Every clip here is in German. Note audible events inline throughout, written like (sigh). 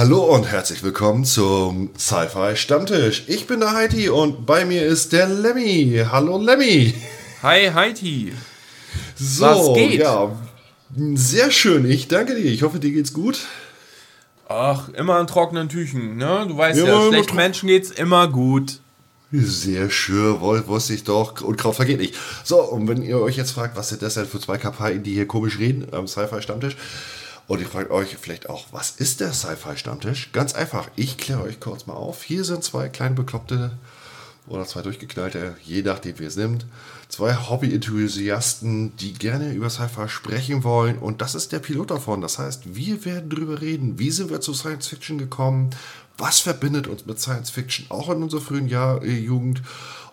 Hallo und herzlich willkommen zum Sci-Fi Stammtisch. Ich bin der Heidi und bei mir ist der Lemmy. Hallo Lemmy. Hi Heidi. So, Was geht? ja, sehr schön. Ich danke dir. Ich hoffe, dir geht's gut. Ach, immer an trockenen Tüchen, ne? Du weißt immer ja, schlechten Menschen geht's immer gut. Sehr schön, wusste ich doch. Und Kraut vergeht nicht. So, und wenn ihr euch jetzt fragt, was sind das denn für zwei Kapaien, die hier komisch reden am Sci-Fi Stammtisch? Und ihr fragt euch vielleicht auch, was ist der Sci-Fi Stammtisch? Ganz einfach, ich kläre euch kurz mal auf. Hier sind zwei kleine Bekloppte oder zwei durchgeknallte, je nachdem wie es nimmt. Zwei Hobby-Enthusiasten, die gerne über Sci-Fi sprechen wollen. Und das ist der Pilot davon. Das heißt, wir werden darüber reden, wie sind wir zu Science Fiction gekommen, was verbindet uns mit Science Fiction, auch in unserer frühen Jahr, äh, Jugend.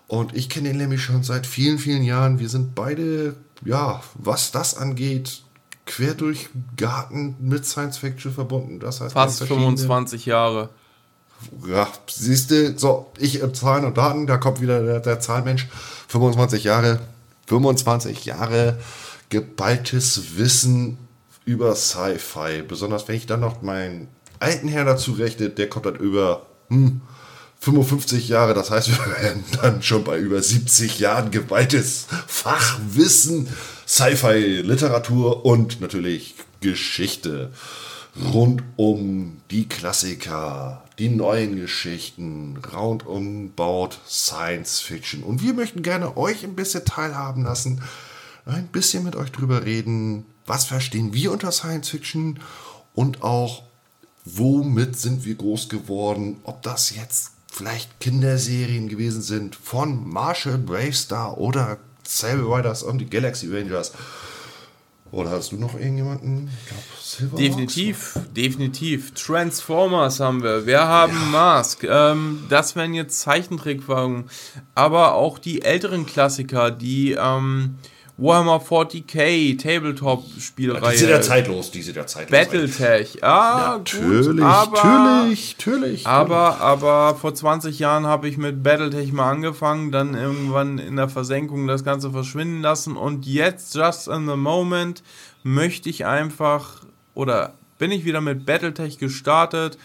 Und ich kenne den Lemmy schon seit vielen, vielen Jahren. Wir sind beide, ja, was das angeht, quer durch Garten mit Science Fiction verbunden. Das heißt, fast 25 Jahre. Ja, siehst du, so, ich äh, Zahlen und Daten, da kommt wieder der, der Zahlmensch. 25 Jahre, 25 Jahre geballtes Wissen über Sci-Fi. Besonders wenn ich dann noch meinen alten Herrn dazu rechne, der kommt dann über hm, 55 Jahre. Das heißt, wir werden dann schon bei über 70 Jahren geballtes Fachwissen Sci-Fi, Literatur und natürlich Geschichte rund um die Klassiker, die neuen Geschichten, rund um Baut Science Fiction. Und wir möchten gerne euch ein bisschen teilhaben lassen, ein bisschen mit euch drüber reden, was verstehen wir unter Science Fiction und auch womit sind wir groß geworden, ob das jetzt vielleicht Kinderserien gewesen sind von Marshall Bravestar oder Saber Riders und die Galaxy Rangers. Oder hast du noch irgendjemanden? definitiv, Hawks? definitiv. Transformers haben wir. Wir haben ja. Mask. Ähm, das wären jetzt Zeichentrickwagen. Aber auch die älteren Klassiker, die ähm, Warhammer 40k, Tabletop-Spielreihe. die sind ja zeitlos, die sind ja zeitlos. Battletech, ah, natürlich, gut, aber, natürlich, natürlich. Aber, aber vor 20 Jahren habe ich mit Battletech mal angefangen, dann irgendwann in der Versenkung das Ganze verschwinden lassen und jetzt, just in the moment, möchte ich einfach, oder bin ich wieder mit Battletech gestartet,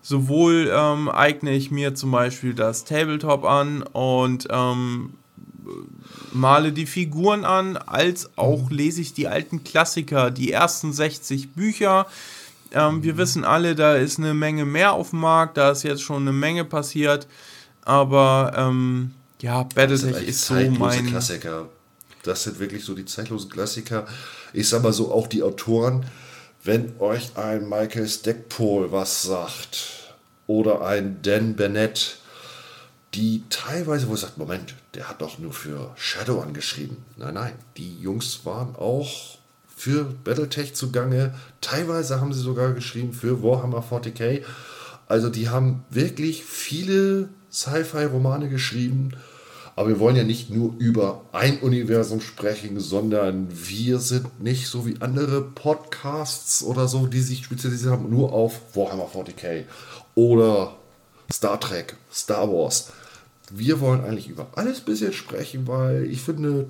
sowohl ähm, eigne ich mir zum Beispiel das Tabletop an und ähm, male die Figuren an, als auch mhm. lese ich die alten Klassiker, die ersten 60 Bücher. Ähm, wir mhm. wissen alle, da ist eine Menge mehr auf dem Markt, da ist jetzt schon eine Menge passiert. Aber ähm, ja, Battletech ist so mein. Klassiker. Das sind wirklich so die zeitlosen Klassiker. Ich sag mal so, auch die Autoren, wenn euch ein Michael Stackpole was sagt oder ein Dan Bennett, die teilweise, wo ihr sagt, Moment, der hat doch nur für Shadow angeschrieben. Nein, nein, die Jungs waren auch für Battletech zugange. Teilweise haben sie sogar geschrieben für Warhammer 40k. Also die haben wirklich viele Sci-Fi-Romane geschrieben. Aber wir wollen ja nicht nur über ein Universum sprechen, sondern wir sind nicht so wie andere Podcasts oder so, die sich spezialisiert haben, nur auf Warhammer 40k oder Star Trek, Star Wars wir wollen eigentlich über alles ein bisschen sprechen, weil ich finde,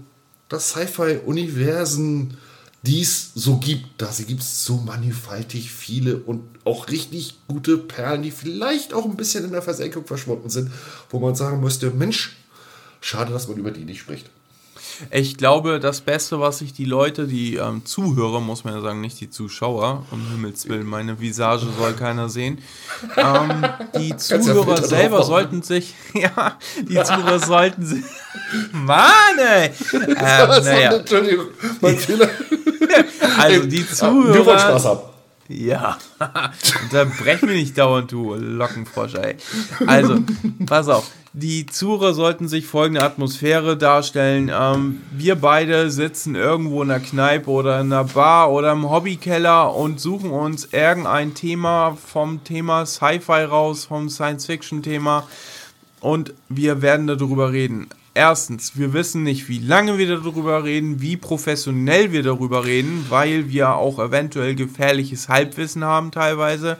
das Sci-Fi-Universen, die es so gibt, da gibt es so mannigfaltig viele und auch richtig gute Perlen, die vielleicht auch ein bisschen in der Versenkung verschwunden sind, wo man sagen müsste, Mensch, schade, dass man über die nicht spricht. Ich glaube, das Beste, was sich die Leute, die ähm, Zuhörer, muss man ja sagen, nicht die Zuschauer, um Himmels Willen, meine Visage soll keiner sehen. Ähm, die (laughs) Zuhörer ja selber sollten sich, (laughs) ja, die Zuhörer sollten sich, (laughs) Mann, ey! Ähm, naja. Also die Zuhörer. Wir wollen Spaß haben. Ja, unterbrech mich nicht dauernd, du Lockenfrosch, ey. Also, pass auf. Die Zuhörer sollten sich folgende Atmosphäre darstellen. Ähm, wir beide sitzen irgendwo in einer Kneipe oder in einer Bar oder im Hobbykeller und suchen uns irgendein Thema vom Thema Sci-Fi raus, vom Science-Fiction-Thema. Und wir werden darüber reden erstens, wir wissen nicht, wie lange wir darüber reden, wie professionell wir darüber reden, weil wir auch eventuell gefährliches Halbwissen haben teilweise.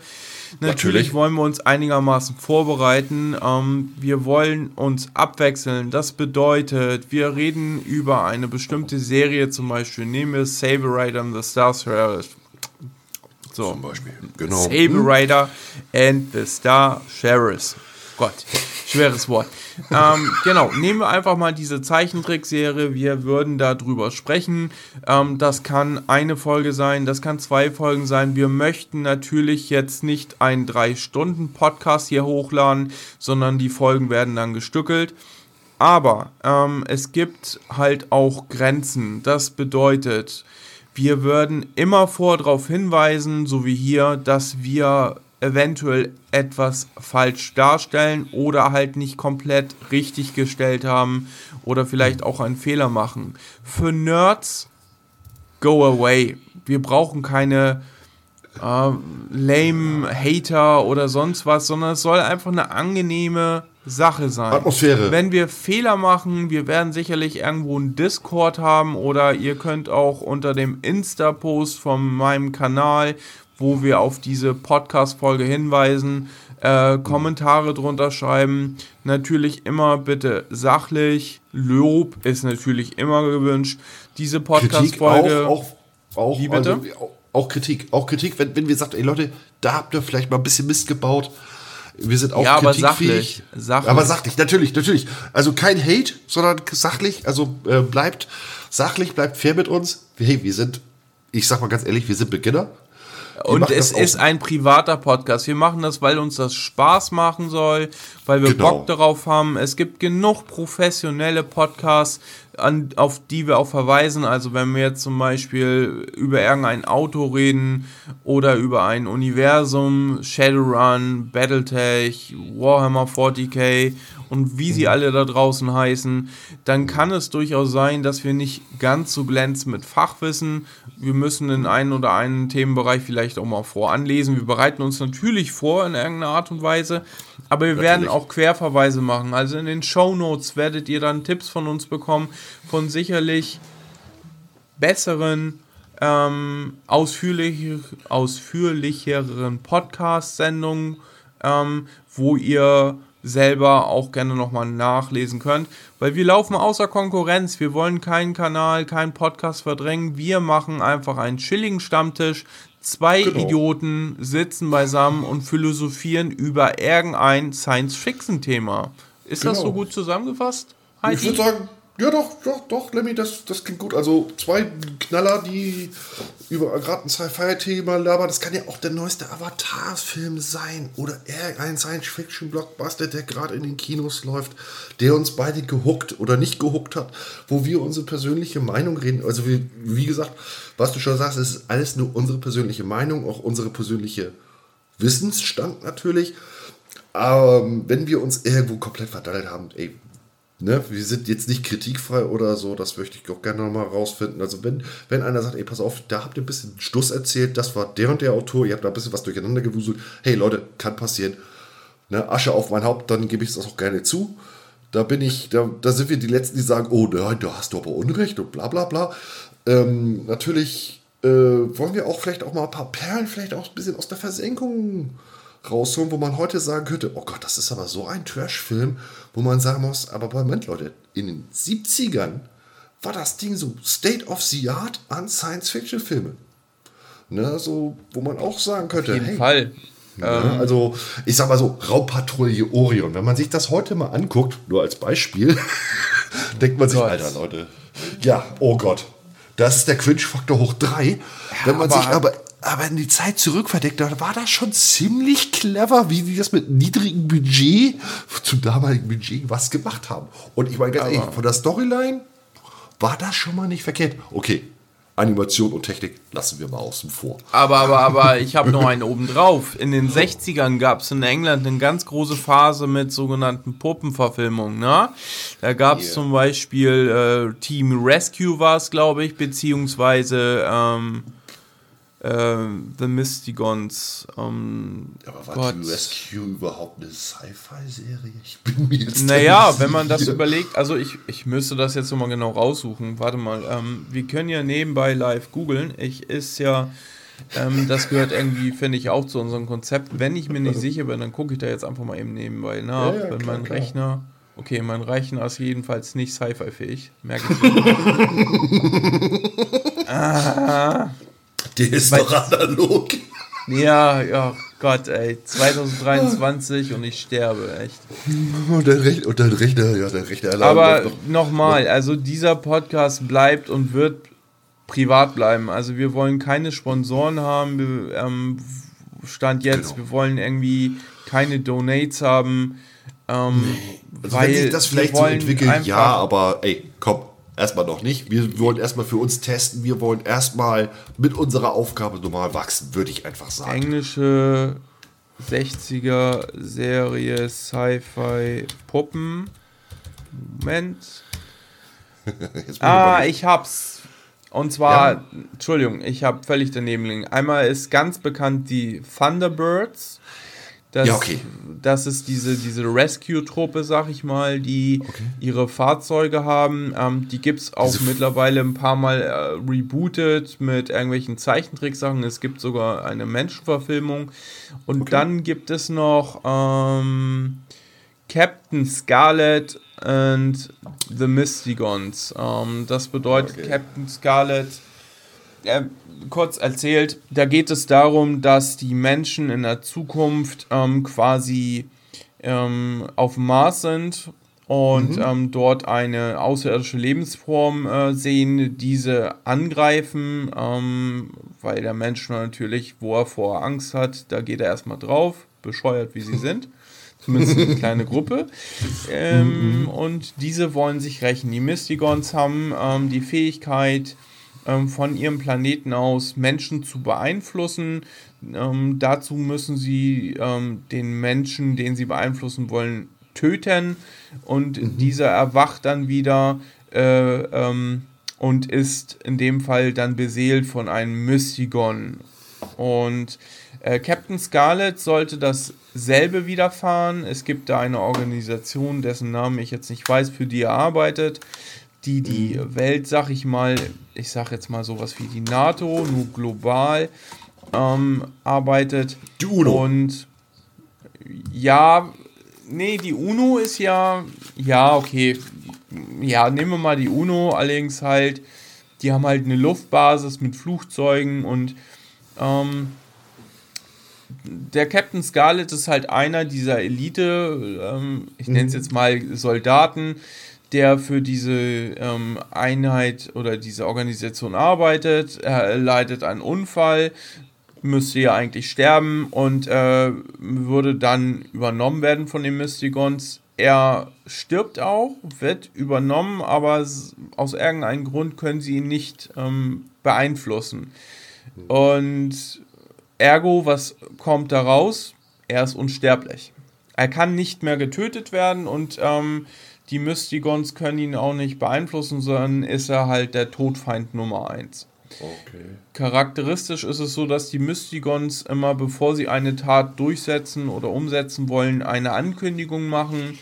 Natürlich, Natürlich wollen wir uns einigermaßen vorbereiten. Ähm, wir wollen uns abwechseln. Das bedeutet, wir reden über eine bestimmte Serie, zum Beispiel nehmen wir Saber Rider and the Stars So. Zum Beispiel. Genau. Saber Rider and the Star Sheriffs. Gott, schweres Wort. ähm, genau, nehmen wir einfach mal diese Zeichentrickserie. Wir würden darüber sprechen. Ähm, das kann eine Folge sein, das kann zwei Folgen sein. Wir möchten natürlich jetzt nicht einen drei Stunden Podcast hier hochladen, sondern die Folgen werden dann gestückelt. Aber ähm, es gibt halt auch Grenzen. Das bedeutet, wir würden immer vor darauf hinweisen, so wie hier, dass wir eventuell etwas falsch darstellen oder halt nicht komplett richtig gestellt haben oder vielleicht auch einen Fehler machen. Für Nerds, go away. Wir brauchen keine äh, lame Hater oder sonst was, sondern es soll einfach eine angenehme Sache sein. Atmosphäre. Wenn wir Fehler machen, wir werden sicherlich irgendwo einen Discord haben oder ihr könnt auch unter dem Insta-Post von meinem Kanal wo wir auf diese Podcast-Folge hinweisen, äh, Kommentare drunter schreiben. Natürlich immer bitte sachlich. Lob ist natürlich immer gewünscht. Diese Podcast-Folge. Auch, auch, auch, Wie bitte? Also, auch Kritik. Auch Kritik, wenn, wenn wir sagen, ey Leute, da habt ihr vielleicht mal ein bisschen Mist gebaut. Wir sind auch ja, aber sachlich, sachlich. Aber sachlich, natürlich, natürlich. Also kein Hate, sondern sachlich. Also äh, bleibt sachlich, bleibt fair mit uns. Hey, wir sind, ich sag mal ganz ehrlich, wir sind Beginner. Und es ist ein privater Podcast. Wir machen das, weil uns das Spaß machen soll, weil wir genau. Bock darauf haben. Es gibt genug professionelle Podcasts, an, auf die wir auch verweisen. Also wenn wir jetzt zum Beispiel über irgendein Auto reden oder über ein Universum, Shadowrun, Battletech, Warhammer 40k und wie sie mhm. alle da draußen heißen, dann kann es durchaus sein, dass wir nicht ganz so glänzen mit Fachwissen. Wir müssen in einen oder einen Themenbereich vielleicht auch mal voranlesen. Wir bereiten uns natürlich vor in irgendeiner Art und Weise, aber wir natürlich. werden auch Querverweise machen. Also in den Show Notes werdet ihr dann Tipps von uns bekommen, von sicherlich besseren ähm, ausführlich, ausführlicheren Podcast-Sendungen, ähm, wo ihr selber auch gerne nochmal nachlesen könnt, weil wir laufen außer Konkurrenz. Wir wollen keinen Kanal, keinen Podcast verdrängen. Wir machen einfach einen chilligen Stammtisch. Zwei genau. Idioten sitzen beisammen und philosophieren über irgendein Science-Fiction-Thema. Ist genau. das so gut zusammengefasst? Heidi? Ich würde sagen, ja, doch, doch, doch, Lemmy, das, das klingt gut. Also zwei Knaller, die über gerade ein Sci-Fi-Thema labern. Das kann ja auch der neueste Avatar-Film sein oder irgendein Science-Fiction-Blockbuster, der gerade in den Kinos läuft, der uns beide gehuckt oder nicht gehuckt hat, wo wir unsere persönliche Meinung reden. Also wie, wie gesagt, was du schon sagst, es ist alles nur unsere persönliche Meinung, auch unsere persönliche Wissensstand natürlich. Aber ähm, wenn wir uns irgendwo komplett verdattelt haben, ey, Ne, wir sind jetzt nicht kritikfrei oder so, das möchte ich auch gerne nochmal rausfinden. Also wenn, wenn einer sagt, ey, pass auf, da habt ihr ein bisschen Stuss erzählt, das war der und der Autor, ihr habt da ein bisschen was durcheinander gewuselt. Hey Leute, kann passieren. Ne, Asche auf mein Haupt, dann gebe ich es auch gerne zu. Da bin ich, da, da sind wir die Letzten, die sagen, oh nein, da hast du aber Unrecht und bla bla bla. Ähm, natürlich äh, wollen wir auch vielleicht auch mal ein paar Perlen, vielleicht auch ein bisschen aus der Versenkung rausholen, wo man heute sagen könnte, oh Gott, das ist aber so ein Trash-Film, wo man sagen muss, aber Moment, Leute, in den 70ern war das Ding so State of the Art an Science-Fiction-Filmen. Ne, so, wo man auch sagen könnte, Auf jeden hey, Fall. Ne, ähm. also, ich sag mal so, Raubpatrouille Orion. Wenn man sich das heute mal anguckt, nur als Beispiel, (laughs) denkt man sich, Gott. Alter, Leute, ja, oh Gott, das ist der Quinch-Faktor hoch 3. Ja, Wenn man aber sich aber aber in die Zeit zurückverdeckt, da war das schon ziemlich clever, wie die das mit niedrigem Budget zum damaligen Budget was gemacht haben. Und ich meine ganz ehrlich, von der Storyline war das schon mal nicht verkehrt. Okay, Animation und Technik lassen wir mal außen vor. Aber, aber, aber ich habe noch einen oben drauf. In den 60ern gab es in England eine ganz große Phase mit sogenannten Puppenverfilmungen. Ne? Da gab es yeah. zum Beispiel äh, Team Rescue war es, glaube ich, beziehungsweise ähm, äh, The Mystigons. Ähm, Aber war Gott. Rescue überhaupt eine Sci-Fi-Serie? Ich bin mir jetzt Naja, wenn man das überlegt, also ich, ich müsste das jetzt nochmal genau raussuchen. Warte mal, ähm, wir können ja nebenbei live googeln. Ich ist ja. Ähm, das gehört irgendwie, finde ich, auch zu unserem Konzept. Wenn ich mir nicht (laughs) sicher bin, dann gucke ich da jetzt einfach mal eben nebenbei nach. Ja, ja, wenn klar, mein klar. Rechner. Okay, mein Rechner ist jedenfalls nicht Sci-Fi-fähig. Merke ich. (laughs) ah, der ist Weil, doch analog. Ja, ja, Gott, ey. 2023 und ich sterbe, echt. Und dein, Rechner, und dein Rechner, ja, dein Rechner Aber nochmal, also dieser Podcast bleibt und wird privat bleiben. Also wir wollen keine Sponsoren haben. Wir, ähm, Stand jetzt, genau. wir wollen irgendwie keine Donates haben. Ähm, nee. also weil wenn sich das vielleicht so entwickelt, ja, aber ey, komm, erstmal noch nicht. Wir wollen erstmal für uns testen. Wir wollen erstmal mit unserer Aufgabe normal wachsen, würde ich einfach sagen. Englische 60er Serie Sci-Fi Puppen. Moment. (laughs) ah, ich hab's. Und zwar, ja. Entschuldigung, ich habe völlig daneben liegen. Einmal ist ganz bekannt die Thunderbirds. Das, ja, okay. Das ist diese, diese Rescue-Truppe, sag ich mal, die okay. ihre Fahrzeuge haben. Ähm, die gibt es auch diese mittlerweile ein paar Mal äh, rebootet mit irgendwelchen Zeichentricksachen. Es gibt sogar eine Menschenverfilmung. Und okay. dann gibt es noch ähm, Captain Scarlet and the Mystigons. Ähm, das bedeutet okay. Captain Scarlet. Äh, kurz erzählt, da geht es darum, dass die Menschen in der Zukunft ähm, quasi ähm, auf dem Mars sind und mhm. ähm, dort eine außerirdische Lebensform äh, sehen, diese angreifen, ähm, weil der Mensch natürlich, wo er vor Angst hat, da geht er erstmal drauf, bescheuert wie sie sind. (laughs) Zumindest eine kleine Gruppe. Ähm, mhm. Und diese wollen sich rächen. Die Mystigons haben ähm, die Fähigkeit, von ihrem Planeten aus Menschen zu beeinflussen. Ähm, dazu müssen sie ähm, den Menschen, den sie beeinflussen wollen, töten. Und mhm. dieser erwacht dann wieder äh, ähm, und ist in dem Fall dann beseelt von einem Mystigon. Und äh, Captain Scarlet sollte dasselbe widerfahren. Es gibt da eine Organisation, dessen Namen ich jetzt nicht weiß, für die er arbeitet, die die mhm. Welt, sag ich mal, ich sag jetzt mal sowas wie die NATO, nur global ähm, arbeitet. Die UNO. Und ja, nee, die UNO ist ja, ja, okay. Ja, nehmen wir mal die UNO, allerdings halt, die haben halt eine Luftbasis mit Flugzeugen und ähm, der Captain Scarlet ist halt einer dieser Elite, ähm, ich nenne es mhm. jetzt mal Soldaten, der für diese ähm, Einheit oder diese Organisation arbeitet. Er leidet einen Unfall, müsste ja eigentlich sterben und äh, würde dann übernommen werden von den Mystigons. Er stirbt auch, wird übernommen, aber aus irgendeinem Grund können sie ihn nicht ähm, beeinflussen. Und ergo, was kommt da raus? Er ist unsterblich. Er kann nicht mehr getötet werden und ähm, die Mystigons können ihn auch nicht beeinflussen, sondern ist er halt der Todfeind Nummer 1. Okay. Charakteristisch ist es so, dass die Mystigons immer, bevor sie eine Tat durchsetzen oder umsetzen wollen, eine Ankündigung machen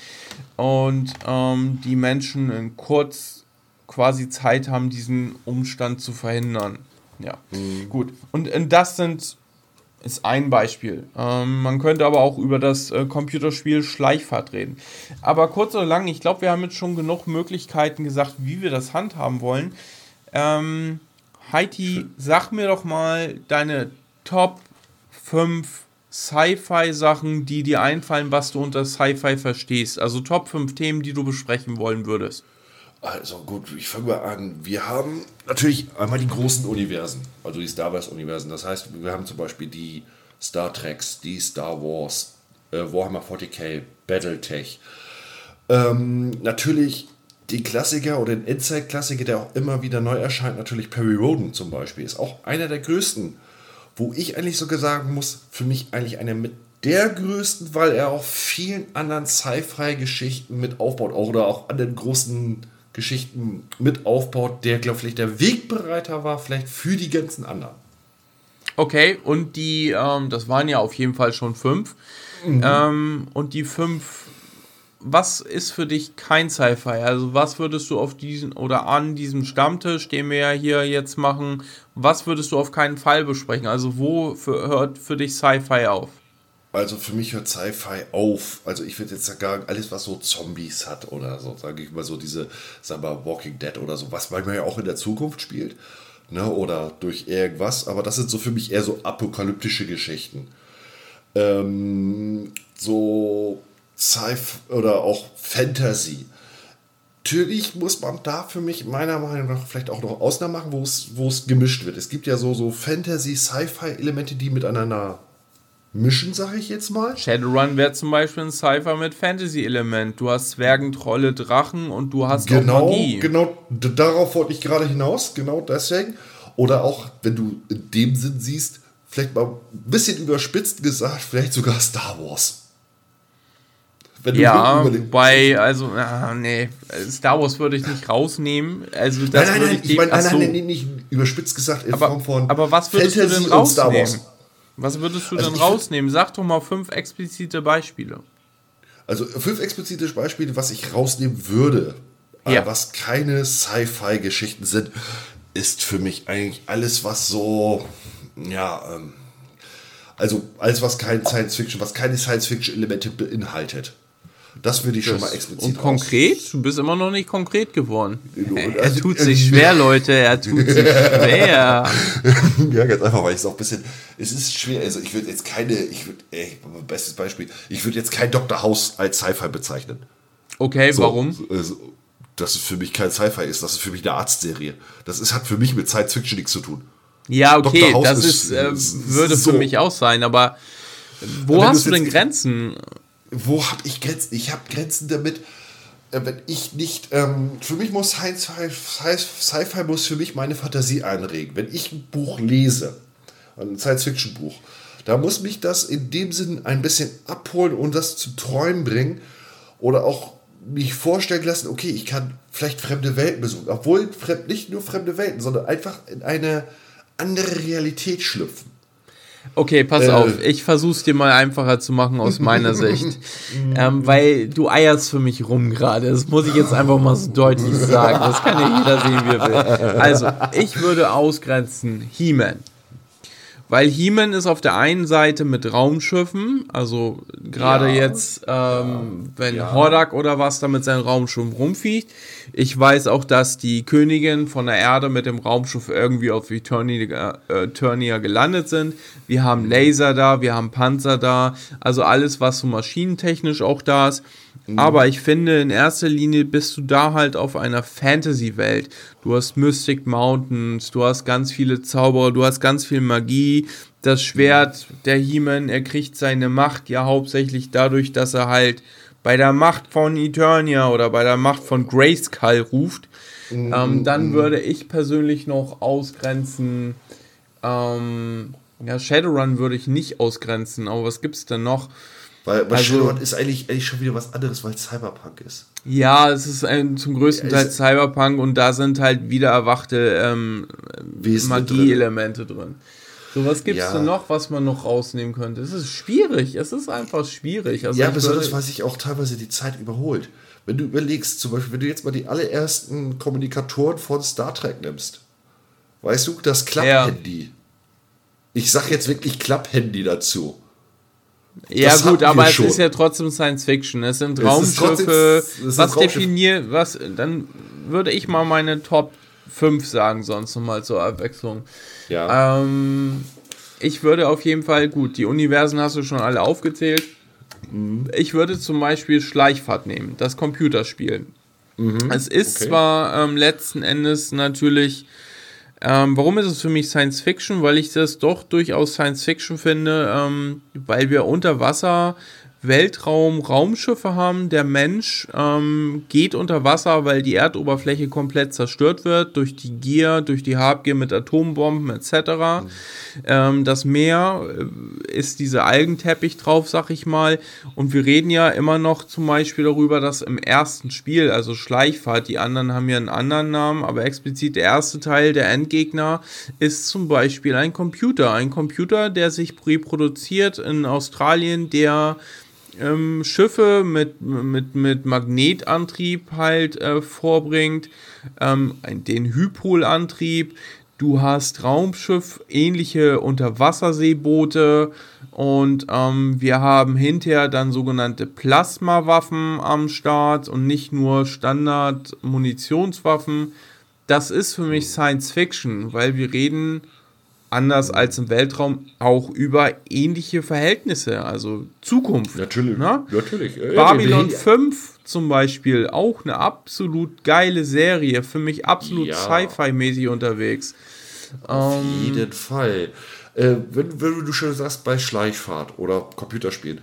und ähm, die Menschen in kurz quasi Zeit haben, diesen Umstand zu verhindern. Ja, mhm. gut. Und, und das sind ist ein Beispiel. Ähm, man könnte aber auch über das äh, Computerspiel Schleichfahrt reden. Aber kurz oder lang, ich glaube, wir haben jetzt schon genug Möglichkeiten gesagt, wie wir das handhaben wollen. Ähm, Heidi, sag mir doch mal deine Top 5 Sci-Fi-Sachen, die dir einfallen, was du unter Sci-Fi verstehst. Also Top 5 Themen, die du besprechen wollen würdest. Also gut, ich fange mal an. Wir haben natürlich einmal die großen Universen, also die Star Wars-Universen. Das heißt, wir haben zum Beispiel die Star Treks, die Star Wars, äh, Warhammer 40k, Battletech. Ähm, natürlich die Klassiker oder den Inside-Klassiker, der auch immer wieder neu erscheint, natürlich Perry Roden zum Beispiel, ist auch einer der größten. Wo ich eigentlich sogar sagen muss, für mich eigentlich einer mit der größten, weil er auch vielen anderen Sci-Fi-Geschichten mit aufbaut, oder auch an den großen Geschichten mit aufbaut, der, glaube ich, der Wegbereiter war, vielleicht für die ganzen anderen. Okay, und die, ähm, das waren ja auf jeden Fall schon fünf. Mhm. Ähm, und die fünf, was ist für dich kein Sci-Fi? Also, was würdest du auf diesen oder an diesem Stammtisch, den wir ja hier jetzt machen, was würdest du auf keinen Fall besprechen? Also, wo für, hört für dich Sci-Fi auf? Also für mich hört Sci-Fi auf. Also ich würde jetzt sagen, alles, was so Zombies hat oder so, sage ich mal so diese, sagen wir Walking Dead oder so, was manchmal ja auch in der Zukunft spielt. ne, oder durch irgendwas, aber das sind so für mich eher so apokalyptische Geschichten. Ähm, so Sci-Fi oder auch Fantasy. Natürlich muss man da für mich meiner Meinung nach vielleicht auch noch Ausnahmen machen, wo es, wo es gemischt wird. Es gibt ja so, so Fantasy-Sci-Fi-Elemente, die miteinander mischen, sage ich jetzt mal. Shadowrun wäre zum Beispiel ein Cypher mit Fantasy-Element. Du hast Zwergen, Trolle, Drachen und du hast genau, Magie. Genau, darauf wollte ich gerade hinaus, genau deswegen. Oder auch, wenn du in dem Sinn siehst, vielleicht mal ein bisschen überspitzt gesagt, vielleicht sogar Star Wars. ja, (laughs) bei, also, ah, nee, Star Wars würde ich nicht rausnehmen. Also, das nein, nein, nein, ich, ich meine, nein, nein, nein, nicht überspitzt gesagt in aber, Form von aber was würdest Fantasy du denn rausnehmen? Was würdest du also denn rausnehmen? Sag doch mal fünf explizite Beispiele. Also fünf explizite Beispiele, was ich rausnehmen würde, ja. was keine Sci-Fi-Geschichten sind, ist für mich eigentlich alles, was so, ja, ähm, also alles, was kein Science Fiction, was keine Science Fiction-Elemente beinhaltet. Das würde ich das schon mal explizit Und konkret? Aus. Du bist immer noch nicht konkret geworden. er also, tut sich schwer, Leute. Er tut sich schwer. (laughs) ja, ganz einfach, weil ich es auch ein bisschen. Es ist schwer. Also, ich würde jetzt keine. Ich würde. Bestes Beispiel. Ich würde jetzt kein Dr. House als Sci-Fi bezeichnen. Okay, so, warum? Also, dass es für mich kein Sci-Fi ist. Das ist für mich eine Arztserie. Das ist, hat für mich mit Science Fiction nichts zu tun. Ja, okay, das ist, ist, äh, würde so. für mich auch sein, aber wo hast du denn Grenzen? Wo habe ich Grenzen? Ich habe Grenzen damit, äh, wenn ich nicht, ähm, für mich muss Sci-Fi muss für mich meine Fantasie einregen. Wenn ich ein Buch lese, ein Science-Fiction-Buch, da muss mich das in dem Sinn ein bisschen abholen und das zu Träumen bringen oder auch mich vorstellen lassen, okay, ich kann vielleicht fremde Welten besuchen, obwohl nicht nur fremde Welten, sondern einfach in eine andere Realität schlüpfen. Okay, pass äh. auf. Ich versuche es dir mal einfacher zu machen aus meiner Sicht. (laughs) ähm, weil du eierst für mich rum gerade. Das muss ich jetzt einfach mal so deutlich sagen. Das kann ja jeder sehen, wie er will. Also, ich würde ausgrenzen He-Man. Weil He-Man ist auf der einen Seite mit Raumschiffen, also gerade ja, jetzt, ähm, wenn ja. Hordak oder was da mit seinem Raumschiff rumfliegt. Ich weiß auch, dass die Königin von der Erde mit dem Raumschiff irgendwie auf Eternia, äh, Eternia gelandet sind. Wir haben Laser da, wir haben Panzer da, also alles, was so maschinentechnisch auch da ist. Mhm. Aber ich finde, in erster Linie bist du da halt auf einer Fantasy-Welt. Du hast Mystic Mountains, du hast ganz viele Zauberer, du hast ganz viel Magie. Das Schwert, der He-Man, er kriegt seine Macht ja hauptsächlich dadurch, dass er halt bei der Macht von Eternia oder bei der Macht von Grayskull ruft. Mhm. Ähm, dann würde ich persönlich noch ausgrenzen. Ähm, ja, Shadowrun würde ich nicht ausgrenzen, aber was gibt es denn noch? Weil, weil also, Shadowrun ist eigentlich, eigentlich schon wieder was anderes, weil es Cyberpunk ist. Ja, es ist ein, zum größten Teil Cyberpunk und da sind halt wieder erwachte ähm, Magie-Elemente drin. drin. So, was gibt es ja. denn noch, was man noch rausnehmen könnte? Es ist schwierig, es ist einfach schwierig. Also ja, besonders, weil sich auch teilweise die Zeit überholt. Wenn du überlegst, zum Beispiel, wenn du jetzt mal die allerersten Kommunikatoren von Star Trek nimmst, weißt du, das Klapp-Handy. Ja. Ich sag jetzt wirklich Klapp-Handy dazu. Ja, das gut, aber es schon. ist ja trotzdem Science Fiction. Es sind Raumschiffe. was definiert, was, dann würde ich mal meine Top 5 sagen, sonst nochmal zur Abwechslung. Ja. Ähm, ich würde auf jeden Fall, gut, die Universen hast du schon alle aufgezählt. Mhm. Ich würde zum Beispiel Schleichfahrt nehmen, das Computerspiel. Mhm. Es ist okay. zwar ähm, letzten Endes natürlich ähm, warum ist es für mich Science Fiction? Weil ich das doch durchaus Science Fiction finde, ähm, weil wir unter Wasser Weltraum Raumschiffe haben. Der Mensch ähm, geht unter Wasser, weil die Erdoberfläche komplett zerstört wird durch die Gier, durch die Habgier mit Atombomben etc. Mhm. Ähm, das Meer äh, ist dieser Algenteppich drauf, sag ich mal. Und wir reden ja immer noch zum Beispiel darüber, dass im ersten Spiel, also Schleichfahrt, die anderen haben ja einen anderen Namen, aber explizit der erste Teil, der Endgegner, ist zum Beispiel ein Computer. Ein Computer, der sich reproduziert in Australien, der ähm, Schiffe mit, mit, mit Magnetantrieb halt äh, vorbringt, ähm, den Hypolantrieb, du hast Raumschiff, ähnliche Unterwasserseeboote und ähm, wir haben hinterher dann sogenannte Plasmawaffen am Start und nicht nur Standard-Munitionswaffen. das ist für mich Science Fiction, weil wir reden anders als im Weltraum auch über ähnliche Verhältnisse, also Zukunft. Natürlich, ne? natürlich. Babylon 5 zum Beispiel, auch eine absolut geile Serie, für mich absolut ja. Sci-Fi-mäßig unterwegs. Auf ähm, jeden Fall. Äh, wenn, wenn, du schon sagst, bei Schleichfahrt oder Computerspielen,